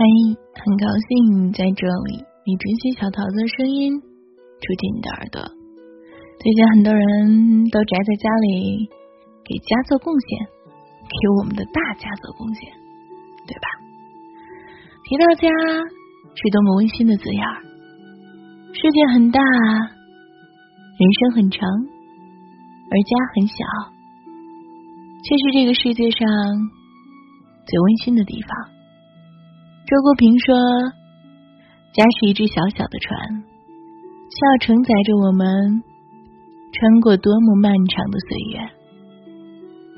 嗨，很高兴在这里，你珍惜小桃子的声音触进你的耳朵。最近很多人都宅在家里，给家做贡献，给我们的大家做贡献，对吧？提到家，是多么温馨的字眼儿。世界很大，人生很长，而家很小，却是这个世界上最温馨的地方。周国平说：“家是一只小小的船，需要承载着我们穿过多么漫长的岁月。”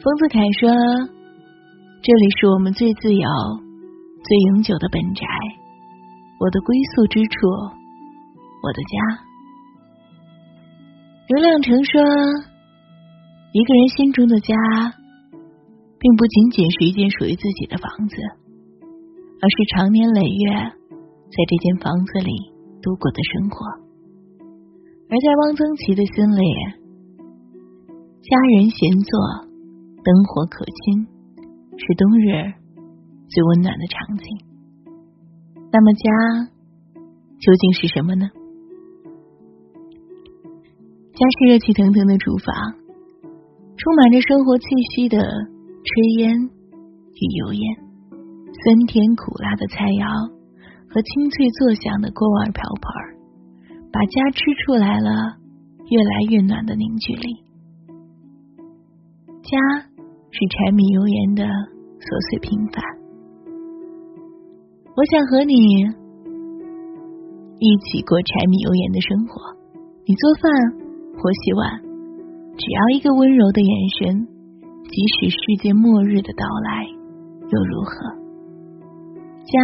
丰子恺说：“这里是我们最自由、最永久的本宅，我的归宿之处，我的家。”刘亮程说：“一个人心中的家，并不仅仅是一间属于自己的房子。”而是长年累月在这间房子里度过的生活，而在汪曾祺的心里，家人闲坐，灯火可亲，是冬日最温暖的场景。那么，家究竟是什么呢？家是热气腾腾的厨房，充满着生活气息的炊烟与油烟。酸甜苦辣的菜肴和清脆作响的锅碗瓢盆，把家吃出来了越来越暖的凝聚力。家是柴米油盐的琐碎平凡。我想和你一起过柴米油盐的生活。你做饭或洗碗，只要一个温柔的眼神，即使世界末日的到来，又如何？家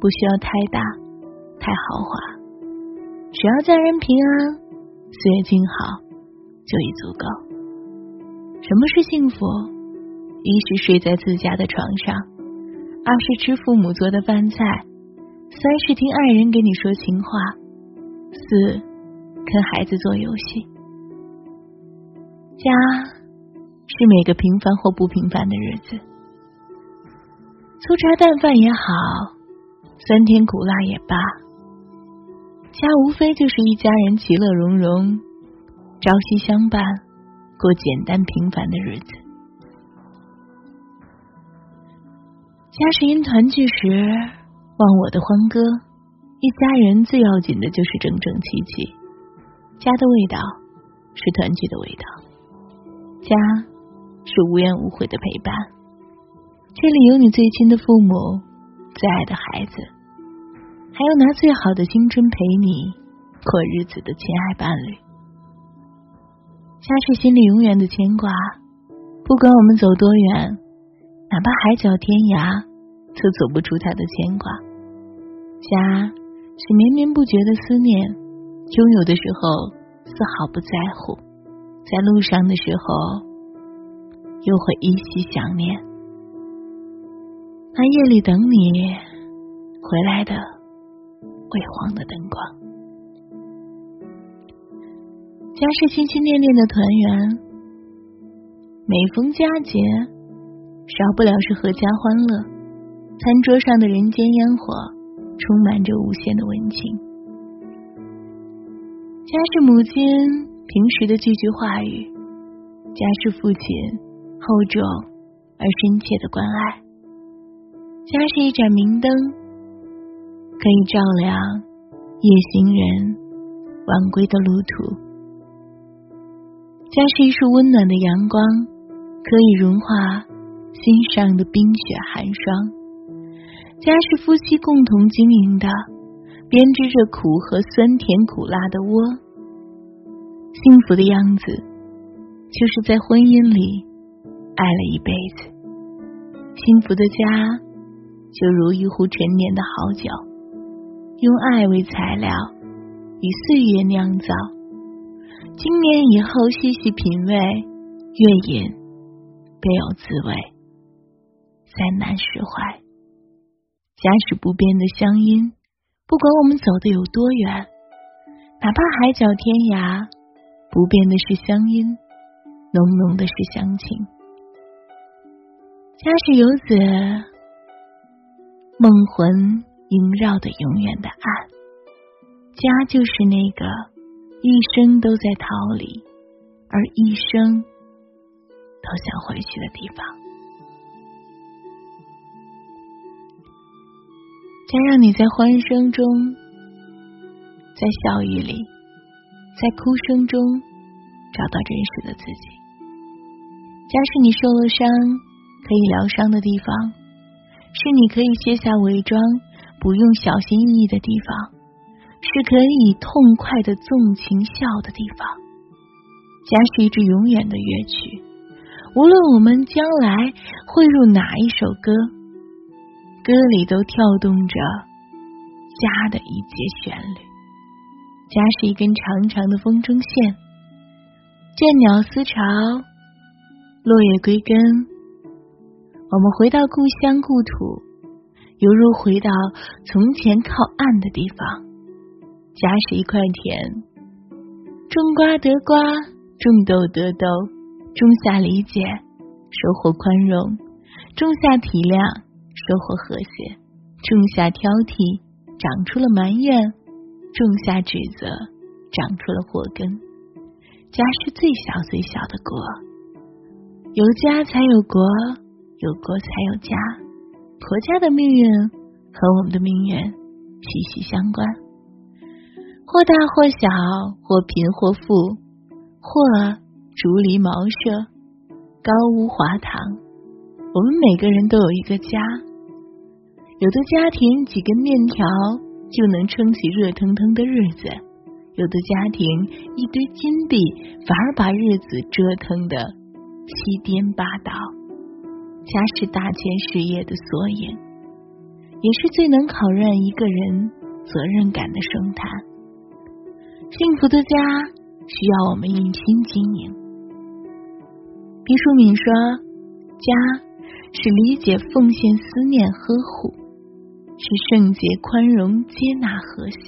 不需要太大、太豪华，只要家人平安、岁月静好就已足够。什么是幸福？一是睡在自家的床上，二是吃父母做的饭菜，三是听爱人给你说情话，四跟孩子做游戏。家是每个平凡或不平凡的日子。粗茶淡饭也好，酸甜苦辣也罢，家无非就是一家人其乐融融、朝夕相伴，过简单平凡的日子。家是因团聚时忘我的欢歌，一家人最要紧的就是整整齐齐。家的味道是团聚的味道，家是无怨无悔的陪伴。这里有你最亲的父母，最爱的孩子，还有拿最好的青春陪你过日子的亲爱伴侣。家是心里永远的牵挂，不管我们走多远，哪怕海角天涯，都走不出他的牵挂。家是绵绵不绝的思念，拥有的时候丝毫不在乎，在路上的时候又会依稀想念。那夜里等你回来的微黄的灯光，家是心心念念的团圆。每逢佳节，少不了是阖家欢乐。餐桌上的人间烟火，充满着无限的温情。家是母亲平时的句句话语，家是父亲厚重而深切的关爱。家是一盏明灯，可以照亮夜行人晚归的路途；家是一束温暖的阳光，可以融化心上的冰雪寒霜；家是夫妻共同经营的，编织着苦和酸甜苦辣的窝。幸福的样子，就是在婚姻里爱了一辈子。幸福的家。就如一壶陈年的好酒，用爱为材料，以岁月酿造。经年以后细细品味，越饮别有滋味，再难释怀。家是不变的乡音，不管我们走的有多远，哪怕海角天涯，不变的是乡音，浓浓的是乡情。家是游子。梦魂萦绕的永远的岸。家就是那个一生都在逃离，而一生都想回去的地方。家让你在欢声中，在笑语里，在哭声中找到真实的自己。家是你受了伤可以疗伤的地方，是你可以卸下伪装、不用小心翼翼的地方。是可以痛快的纵情笑的地方。家是一支永远的乐曲，无论我们将来汇入哪一首歌，歌里都跳动着家的一节旋律。家是一根长长的风筝线，倦鸟思巢，落叶归根。我们回到故乡故土，犹如回到从前靠岸的地方。家是一块田，种瓜得瓜，种豆得豆，种下理解，收获宽容；种下体谅，收获和谐；种下挑剔，长出了埋怨；种下指责，长出了祸根。家是最小最小的国，有家才有国，有国才有家。国家的命运和我们的命运息息相关。或大或小，或贫或富，或竹篱茅舍，高屋华堂。我们每个人都有一个家。有的家庭几根面条就能撑起热腾腾的日子，有的家庭一堆金币反而把日子折腾的七颠八倒。家是大千事业的缩影，也是最能考验一个人责任感的生态。幸福的家需要我们用心经营。毕淑敏说：“家是理解、奉献、思念、呵护，是圣洁、宽容、接纳、和谐，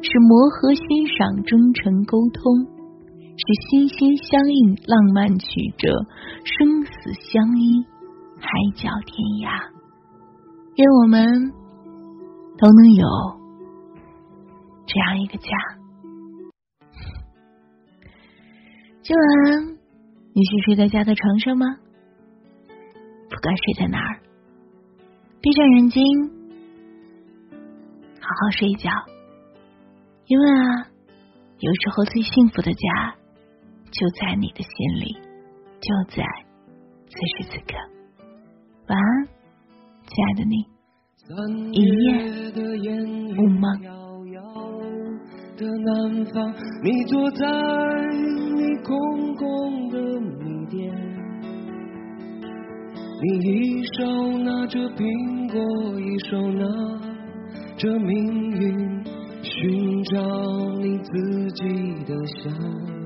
是磨合、欣赏、忠诚、沟通，是心心相印、浪漫曲折、生死相依、海角天涯。愿我们都能有这样一个家。”今晚你是睡在家的床上吗？不管睡在哪儿，闭上眼睛，好好睡一觉。因为啊，有时候最幸福的家就在你的心里，就在此时此刻。晚安，亲爱的你，一夜无梦。的南方，你坐在你空空的米店，你一手拿着苹果，一手拿着命运，寻找你自己的香。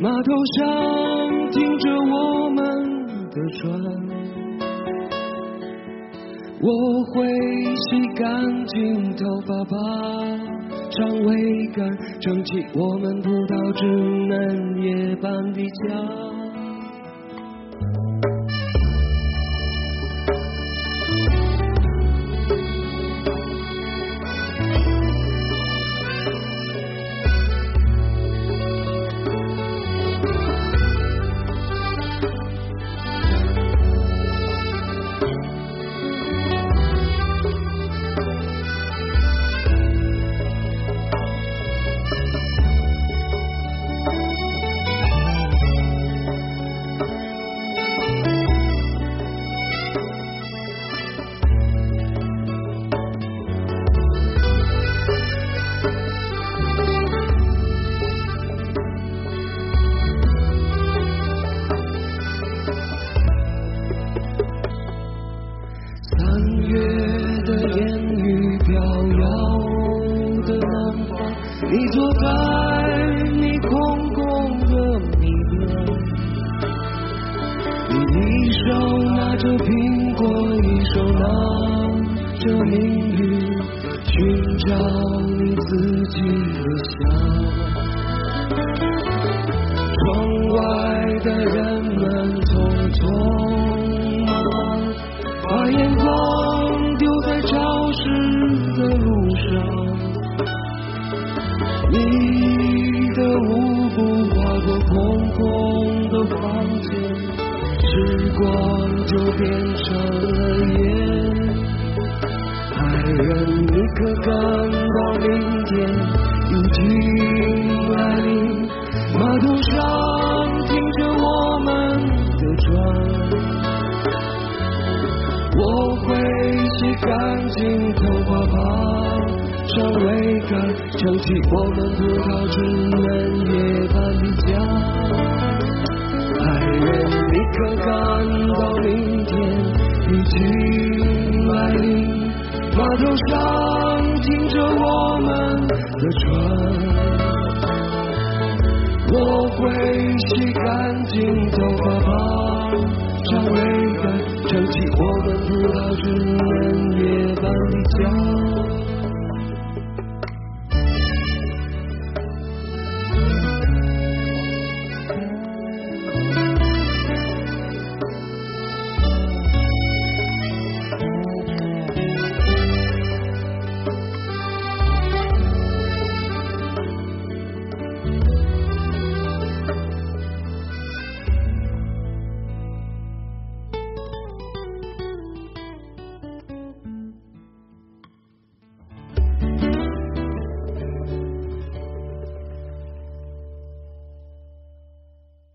码头上停着我们的船，我会洗干净头发，把长尾杆撑起我们葡萄枝嫩叶般的家。着命运，寻找你自己的香。窗外的人们匆匆忙忙，把眼光丢在潮湿的路上。你的舞步划过空空的房间，时光就变成了烟。爱人，你可感到明天已经来临？码头上停着我们的船，我会洗干净头发，爬上桅杆，撑起我们葡萄枝嫩叶般的家。爱人，你可感到明天已经来临？码头上停着我们的船。我会